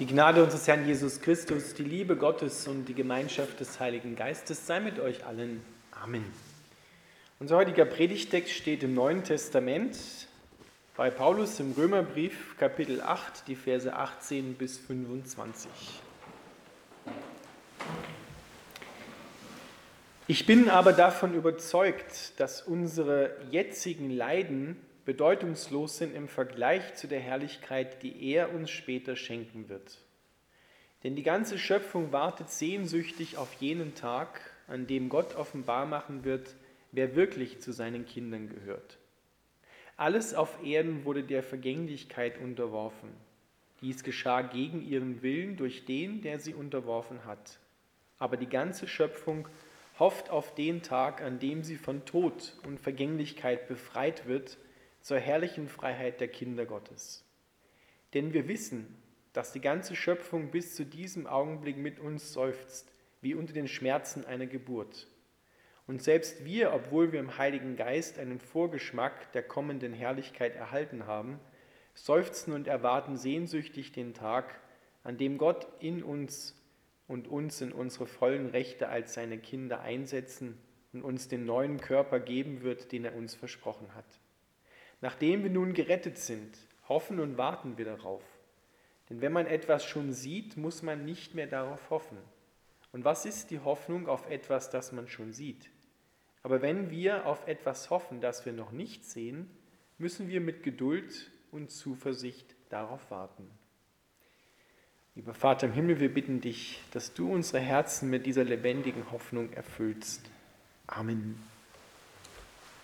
Die Gnade unseres Herrn Jesus Christus, die Liebe Gottes und die Gemeinschaft des Heiligen Geistes sei mit euch allen. Amen. Unser heutiger Predigtext steht im Neuen Testament bei Paulus im Römerbrief Kapitel 8, die Verse 18 bis 25. Ich bin aber davon überzeugt, dass unsere jetzigen Leiden bedeutungslos sind im Vergleich zu der Herrlichkeit, die er uns später schenken wird. Denn die ganze Schöpfung wartet sehnsüchtig auf jenen Tag, an dem Gott offenbar machen wird, wer wirklich zu seinen Kindern gehört. Alles auf Erden wurde der Vergänglichkeit unterworfen. Dies geschah gegen ihren Willen durch den, der sie unterworfen hat. Aber die ganze Schöpfung hofft auf den Tag, an dem sie von Tod und Vergänglichkeit befreit wird zur herrlichen Freiheit der Kinder Gottes. Denn wir wissen, dass die ganze Schöpfung bis zu diesem Augenblick mit uns seufzt, wie unter den Schmerzen einer Geburt. Und selbst wir, obwohl wir im Heiligen Geist einen Vorgeschmack der kommenden Herrlichkeit erhalten haben, seufzen und erwarten sehnsüchtig den Tag, an dem Gott in uns und uns in unsere vollen Rechte als seine Kinder einsetzen und uns den neuen Körper geben wird, den er uns versprochen hat. Nachdem wir nun gerettet sind, hoffen und warten wir darauf. Denn wenn man etwas schon sieht, muss man nicht mehr darauf hoffen. Und was ist die Hoffnung auf etwas, das man schon sieht? Aber wenn wir auf etwas hoffen, das wir noch nicht sehen, müssen wir mit Geduld und Zuversicht darauf warten. Lieber Vater im Himmel, wir bitten dich, dass du unsere Herzen mit dieser lebendigen Hoffnung erfüllst. Amen.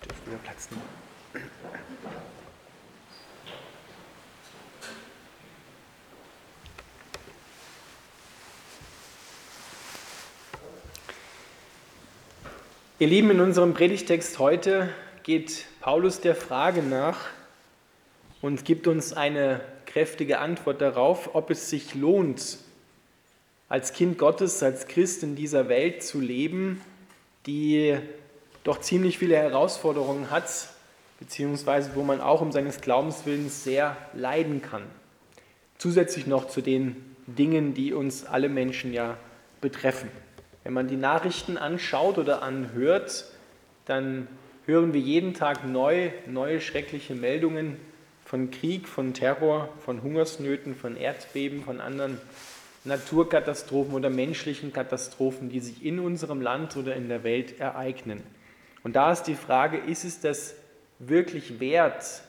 Dürfen wir Platz nehmen. Ihr Lieben, in unserem Predigtext heute geht Paulus der Frage nach und gibt uns eine kräftige Antwort darauf, ob es sich lohnt, als Kind Gottes, als Christ in dieser Welt zu leben, die doch ziemlich viele Herausforderungen hat, beziehungsweise wo man auch um seines Glaubenswillens sehr leiden kann. Zusätzlich noch zu den Dingen, die uns alle Menschen ja betreffen. Wenn man die Nachrichten anschaut oder anhört, dann hören wir jeden Tag neu, neue schreckliche Meldungen von Krieg, von Terror, von Hungersnöten, von Erdbeben, von anderen Naturkatastrophen oder menschlichen Katastrophen, die sich in unserem Land oder in der Welt ereignen. Und da ist die Frage, ist es das wirklich wert,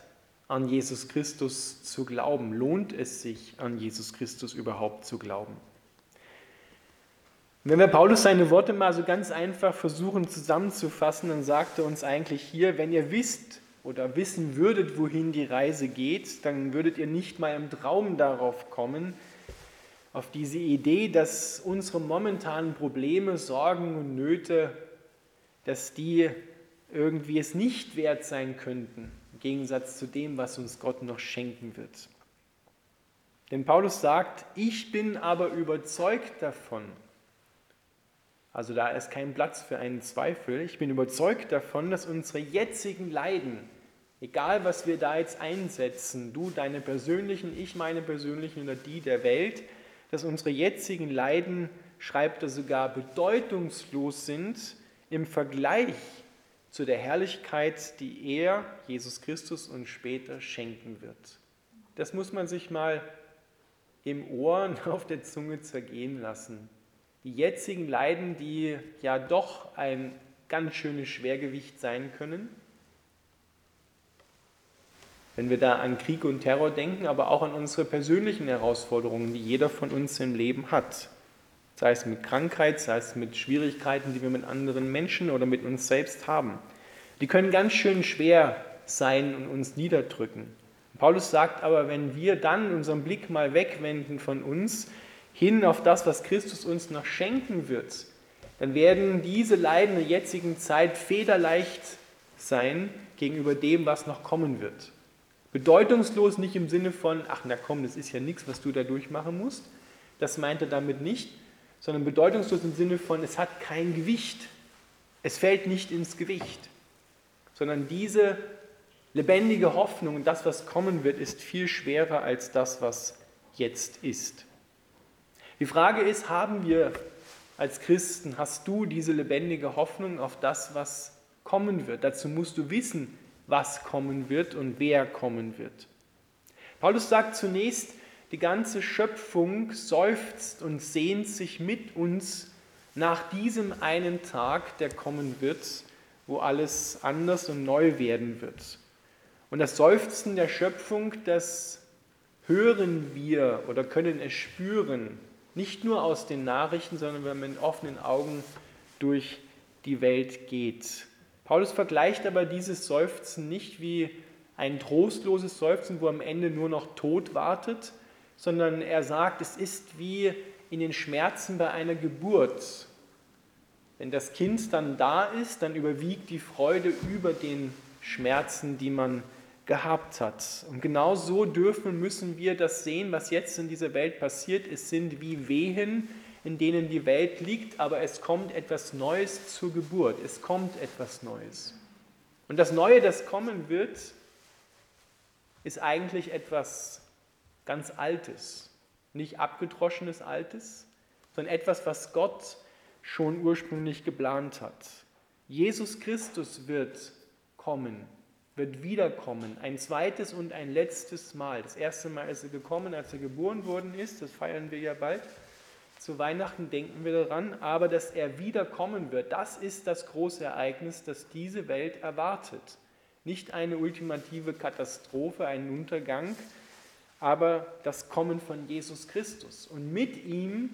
an Jesus Christus zu glauben? Lohnt es sich, an Jesus Christus überhaupt zu glauben? Wenn wir Paulus seine Worte mal so ganz einfach versuchen zusammenzufassen, dann sagt er uns eigentlich hier, wenn ihr wisst oder wissen würdet, wohin die Reise geht, dann würdet ihr nicht mal im Traum darauf kommen, auf diese Idee, dass unsere momentanen Probleme, Sorgen und Nöte, dass die irgendwie es nicht wert sein könnten, im Gegensatz zu dem, was uns Gott noch schenken wird. Denn Paulus sagt, ich bin aber überzeugt davon, also da ist kein Platz für einen Zweifel, ich bin überzeugt davon, dass unsere jetzigen Leiden, egal was wir da jetzt einsetzen, du deine persönlichen, ich meine persönlichen oder die der Welt, dass unsere jetzigen Leiden, schreibt er sogar, bedeutungslos sind im Vergleich zu der Herrlichkeit, die er, Jesus Christus, uns später schenken wird. Das muss man sich mal im Ohr und auf der Zunge zergehen lassen. Die jetzigen Leiden, die ja doch ein ganz schönes Schwergewicht sein können, wenn wir da an Krieg und Terror denken, aber auch an unsere persönlichen Herausforderungen, die jeder von uns im Leben hat. Sei es mit Krankheit, sei es mit Schwierigkeiten, die wir mit anderen Menschen oder mit uns selbst haben. Die können ganz schön schwer sein und uns niederdrücken. Paulus sagt aber, wenn wir dann unseren Blick mal wegwenden von uns hin auf das, was Christus uns noch schenken wird, dann werden diese Leiden der jetzigen Zeit federleicht sein gegenüber dem, was noch kommen wird. Bedeutungslos nicht im Sinne von, ach na komm, das ist ja nichts, was du da durchmachen musst. Das meint er damit nicht, sondern bedeutungslos im Sinne von, es hat kein Gewicht. Es fällt nicht ins Gewicht. Sondern diese lebendige Hoffnung und das, was kommen wird, ist viel schwerer als das, was jetzt ist. Die Frage ist, haben wir als Christen, hast du diese lebendige Hoffnung auf das, was kommen wird? Dazu musst du wissen, was kommen wird und wer kommen wird. Paulus sagt zunächst, die ganze Schöpfung seufzt und sehnt sich mit uns nach diesem einen Tag, der kommen wird, wo alles anders und neu werden wird. Und das Seufzen der Schöpfung, das hören wir oder können es spüren, nicht nur aus den Nachrichten, sondern wenn man mit offenen Augen durch die Welt geht. Paulus vergleicht aber dieses Seufzen nicht wie ein trostloses Seufzen, wo am Ende nur noch Tod wartet, sondern er sagt, es ist wie in den Schmerzen bei einer Geburt. Wenn das Kind dann da ist, dann überwiegt die Freude über den Schmerzen, die man gehabt hat. Und genau so dürfen und müssen wir das sehen, was jetzt in dieser Welt passiert. Es sind wie Wehen, in denen die Welt liegt, aber es kommt etwas Neues zur Geburt. Es kommt etwas Neues. Und das Neue, das kommen wird, ist eigentlich etwas ganz Altes. Nicht abgedroschenes Altes, sondern etwas, was Gott schon ursprünglich geplant hat. Jesus Christus wird kommen, wird wiederkommen, ein zweites und ein letztes Mal. Das erste Mal ist er gekommen, als er geboren worden ist, das feiern wir ja bald. Zu Weihnachten denken wir daran, aber dass er wiederkommen wird, das ist das große Ereignis, das diese Welt erwartet. Nicht eine ultimative Katastrophe, ein Untergang, aber das Kommen von Jesus Christus. Und mit ihm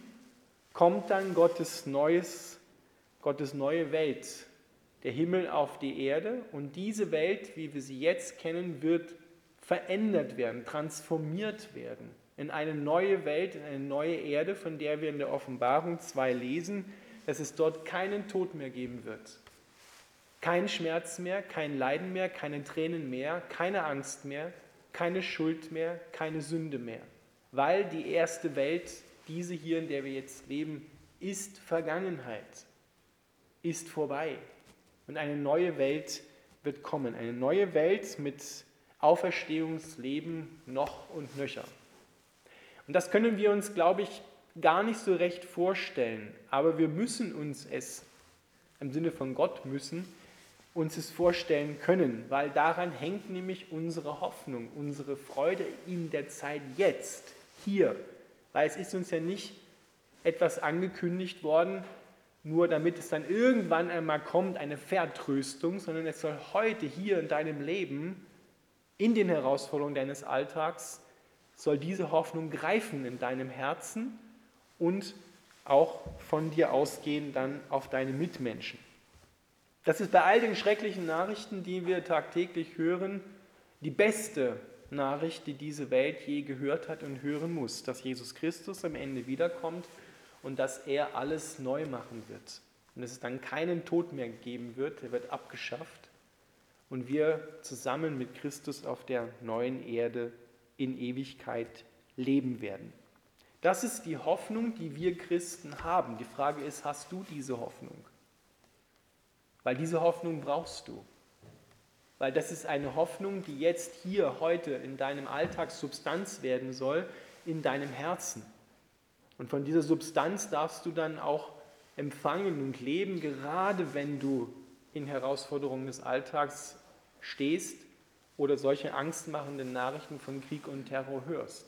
kommt dann Gottes neues, Gottes neue Welt, der Himmel auf die Erde. Und diese Welt, wie wir sie jetzt kennen, wird verändert werden, transformiert werden in eine neue Welt, in eine neue Erde, von der wir in der Offenbarung 2 lesen, dass es dort keinen Tod mehr geben wird. Kein Schmerz mehr, kein Leiden mehr, keine Tränen mehr, keine Angst mehr, keine Schuld mehr, keine Sünde mehr. Weil die erste Welt diese hier, in der wir jetzt leben, ist Vergangenheit, ist vorbei. Und eine neue Welt wird kommen. Eine neue Welt mit Auferstehungsleben noch und nöcher. Und das können wir uns, glaube ich, gar nicht so recht vorstellen. Aber wir müssen uns es, im Sinne von Gott müssen, uns es vorstellen können, weil daran hängt nämlich unsere Hoffnung, unsere Freude in der Zeit jetzt, hier, weil es ist uns ja nicht etwas angekündigt worden, nur damit es dann irgendwann einmal kommt, eine Vertröstung, sondern es soll heute hier in deinem Leben, in den Herausforderungen deines Alltags, soll diese Hoffnung greifen in deinem Herzen und auch von dir ausgehen dann auf deine Mitmenschen. Das ist bei all den schrecklichen Nachrichten, die wir tagtäglich hören, die beste Nachricht, die diese Welt je gehört hat und hören muss, dass Jesus Christus am Ende wiederkommt und dass er alles neu machen wird. Und dass es dann keinen Tod mehr geben wird, er wird abgeschafft und wir zusammen mit Christus auf der neuen Erde in Ewigkeit leben werden. Das ist die Hoffnung, die wir Christen haben. Die Frage ist, hast du diese Hoffnung? Weil diese Hoffnung brauchst du. Weil das ist eine Hoffnung, die jetzt hier, heute in deinem Alltag Substanz werden soll, in deinem Herzen. Und von dieser Substanz darfst du dann auch empfangen und leben, gerade wenn du in Herausforderungen des Alltags stehst oder solche angstmachenden Nachrichten von Krieg und Terror hörst.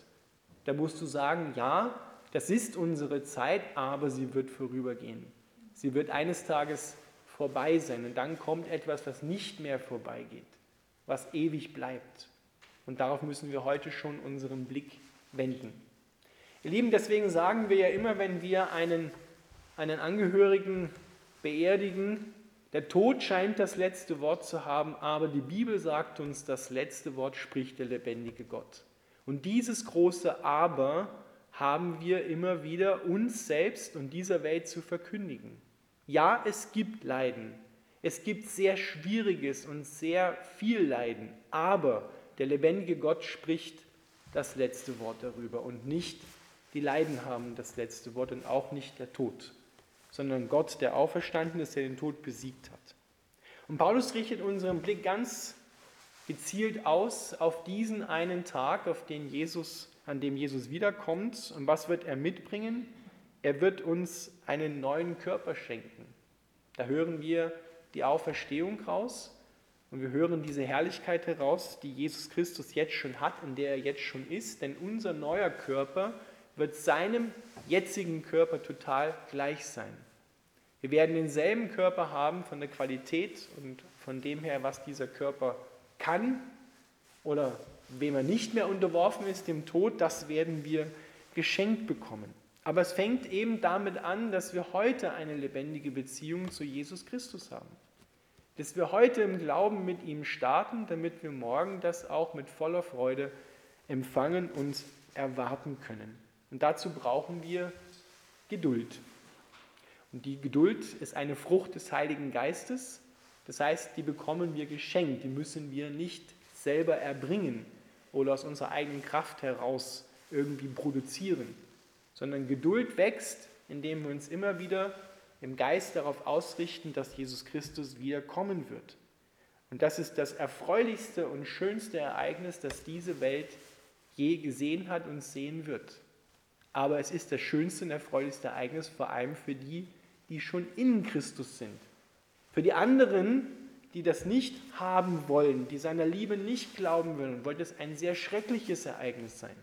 Da musst du sagen, ja, das ist unsere Zeit, aber sie wird vorübergehen. Sie wird eines Tages vorbei sein. Und dann kommt etwas, was nicht mehr vorbeigeht, was ewig bleibt. Und darauf müssen wir heute schon unseren Blick wenden. Ihr Lieben, deswegen sagen wir ja immer, wenn wir einen, einen Angehörigen beerdigen, der Tod scheint das letzte Wort zu haben, aber die Bibel sagt uns, das letzte Wort spricht der lebendige Gott. Und dieses große Aber haben wir immer wieder uns selbst und dieser Welt zu verkündigen. Ja, es gibt Leiden. Es gibt sehr schwieriges und sehr viel Leiden. Aber der lebendige Gott spricht das letzte Wort darüber und nicht die Leiden haben das letzte Wort und auch nicht der Tod, sondern Gott, der auferstanden ist, der den Tod besiegt hat. Und Paulus richtet unseren Blick ganz gezielt aus auf diesen einen Tag, auf den Jesus, an dem Jesus wiederkommt. Und was wird er mitbringen? Er wird uns einen neuen Körper schenken. Da hören wir die Auferstehung raus und wir hören diese Herrlichkeit heraus, die Jesus Christus jetzt schon hat, in der er jetzt schon ist. Denn unser neuer Körper wird seinem jetzigen Körper total gleich sein. Wir werden denselben Körper haben von der Qualität und von dem her, was dieser Körper kann oder wem er nicht mehr unterworfen ist, dem Tod, das werden wir geschenkt bekommen. Aber es fängt eben damit an, dass wir heute eine lebendige Beziehung zu Jesus Christus haben. Dass wir heute im Glauben mit ihm starten, damit wir morgen das auch mit voller Freude empfangen und erwarten können. Und dazu brauchen wir Geduld. Und die Geduld ist eine Frucht des Heiligen Geistes. Das heißt, die bekommen wir geschenkt, die müssen wir nicht selber erbringen oder aus unserer eigenen Kraft heraus irgendwie produzieren, sondern Geduld wächst, indem wir uns immer wieder im Geist darauf ausrichten, dass Jesus Christus wieder kommen wird. Und das ist das erfreulichste und schönste Ereignis, das diese Welt je gesehen hat und sehen wird. Aber es ist das schönste und erfreulichste Ereignis vor allem für die, die schon in Christus sind. Für die anderen, die das nicht haben wollen, die seiner Liebe nicht glauben wollen, wird es ein sehr schreckliches Ereignis sein,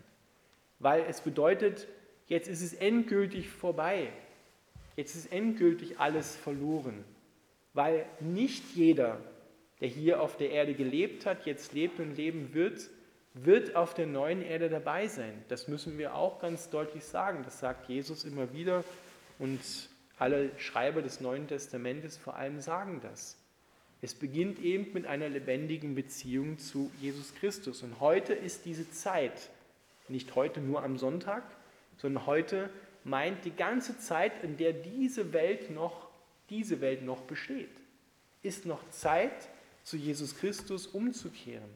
weil es bedeutet, jetzt ist es endgültig vorbei, jetzt ist endgültig alles verloren, weil nicht jeder, der hier auf der Erde gelebt hat, jetzt lebt und leben wird, wird auf der neuen Erde dabei sein. Das müssen wir auch ganz deutlich sagen. Das sagt Jesus immer wieder und alle Schreiber des Neuen Testamentes vor allem sagen das. Es beginnt eben mit einer lebendigen Beziehung zu Jesus Christus. Und heute ist diese Zeit, nicht heute nur am Sonntag, sondern heute meint die ganze Zeit, in der diese Welt noch, diese Welt noch besteht, ist noch Zeit, zu Jesus Christus umzukehren.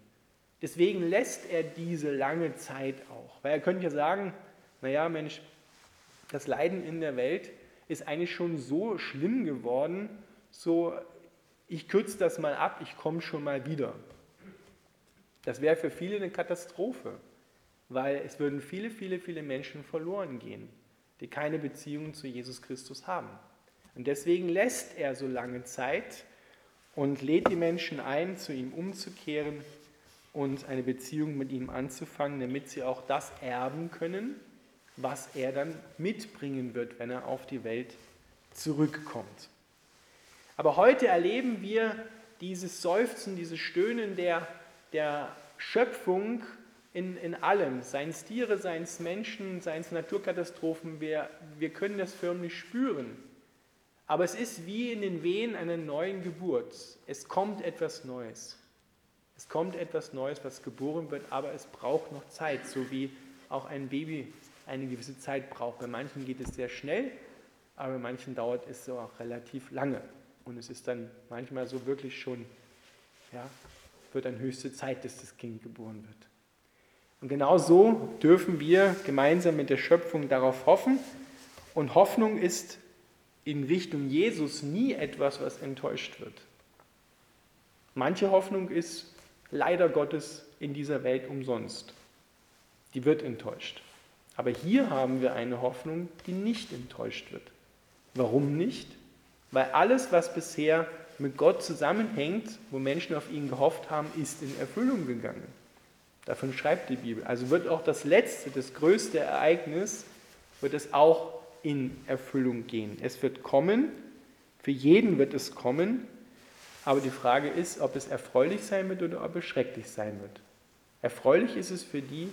Deswegen lässt er diese lange Zeit auch. Weil er könnte ja sagen, naja Mensch, das Leiden in der Welt ist eigentlich schon so schlimm geworden, so ich kürze das mal ab, ich komme schon mal wieder. Das wäre für viele eine Katastrophe, weil es würden viele, viele, viele Menschen verloren gehen, die keine Beziehung zu Jesus Christus haben. Und deswegen lässt er so lange Zeit und lädt die Menschen ein, zu ihm umzukehren und eine Beziehung mit ihm anzufangen, damit sie auch das erben können, was er dann mitbringen wird, wenn er auf die Welt zurückkommt. Aber heute erleben wir dieses Seufzen, dieses Stöhnen der, der Schöpfung in, in allem, seien es Tiere, seien es Menschen, seien es Naturkatastrophen, wir, wir können das förmlich spüren. Aber es ist wie in den Wehen einer neuen Geburt. Es kommt etwas Neues. Es kommt etwas Neues, was geboren wird, aber es braucht noch Zeit, so wie auch ein Baby eine gewisse Zeit braucht. Bei manchen geht es sehr schnell, aber bei manchen dauert es so auch relativ lange. Und es ist dann manchmal so wirklich schon, ja, wird dann höchste Zeit, dass das Kind geboren wird. Und genau so dürfen wir gemeinsam mit der Schöpfung darauf hoffen. Und Hoffnung ist in Richtung Jesus nie etwas, was enttäuscht wird. Manche Hoffnung ist leider Gottes in dieser Welt umsonst. Die wird enttäuscht. Aber hier haben wir eine Hoffnung, die nicht enttäuscht wird. Warum nicht? Weil alles, was bisher mit Gott zusammenhängt, wo Menschen auf ihn gehofft haben, ist in Erfüllung gegangen. Davon schreibt die Bibel. Also wird auch das letzte, das größte Ereignis, wird es auch in Erfüllung gehen. Es wird kommen, für jeden wird es kommen, aber die Frage ist, ob es erfreulich sein wird oder ob es schrecklich sein wird. Erfreulich ist es für die,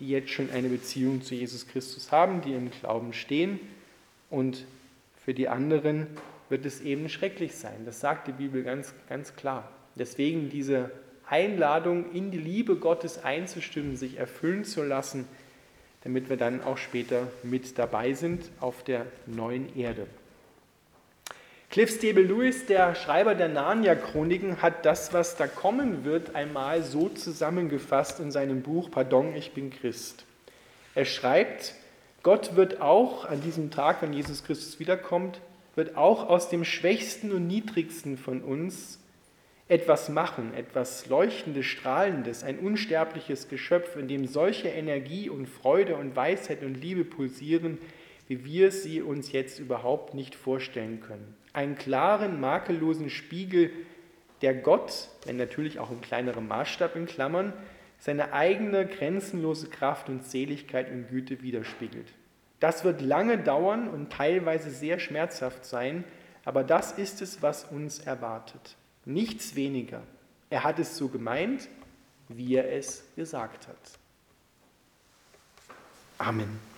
die jetzt schon eine Beziehung zu Jesus Christus haben, die im Glauben stehen und für die anderen wird es eben schrecklich sein. Das sagt die Bibel ganz, ganz klar. Deswegen diese Einladung, in die Liebe Gottes einzustimmen, sich erfüllen zu lassen, damit wir dann auch später mit dabei sind auf der neuen Erde. Cliff Stable Lewis, der Schreiber der Narnia-Chroniken, hat das, was da kommen wird, einmal so zusammengefasst in seinem Buch Pardon, ich bin Christ. Er schreibt, Gott wird auch an diesem Tag, wenn Jesus Christus wiederkommt, wird auch aus dem Schwächsten und Niedrigsten von uns etwas machen, etwas Leuchtendes, Strahlendes, ein unsterbliches Geschöpf, in dem solche Energie und Freude und Weisheit und Liebe pulsieren, wie wir sie uns jetzt überhaupt nicht vorstellen können. Einen klaren, makellosen Spiegel, der Gott, wenn natürlich auch im kleineren Maßstab in Klammern, seine eigene grenzenlose Kraft und Seligkeit und Güte widerspiegelt. Das wird lange dauern und teilweise sehr schmerzhaft sein, aber das ist es, was uns erwartet. Nichts weniger. Er hat es so gemeint, wie er es gesagt hat. Amen.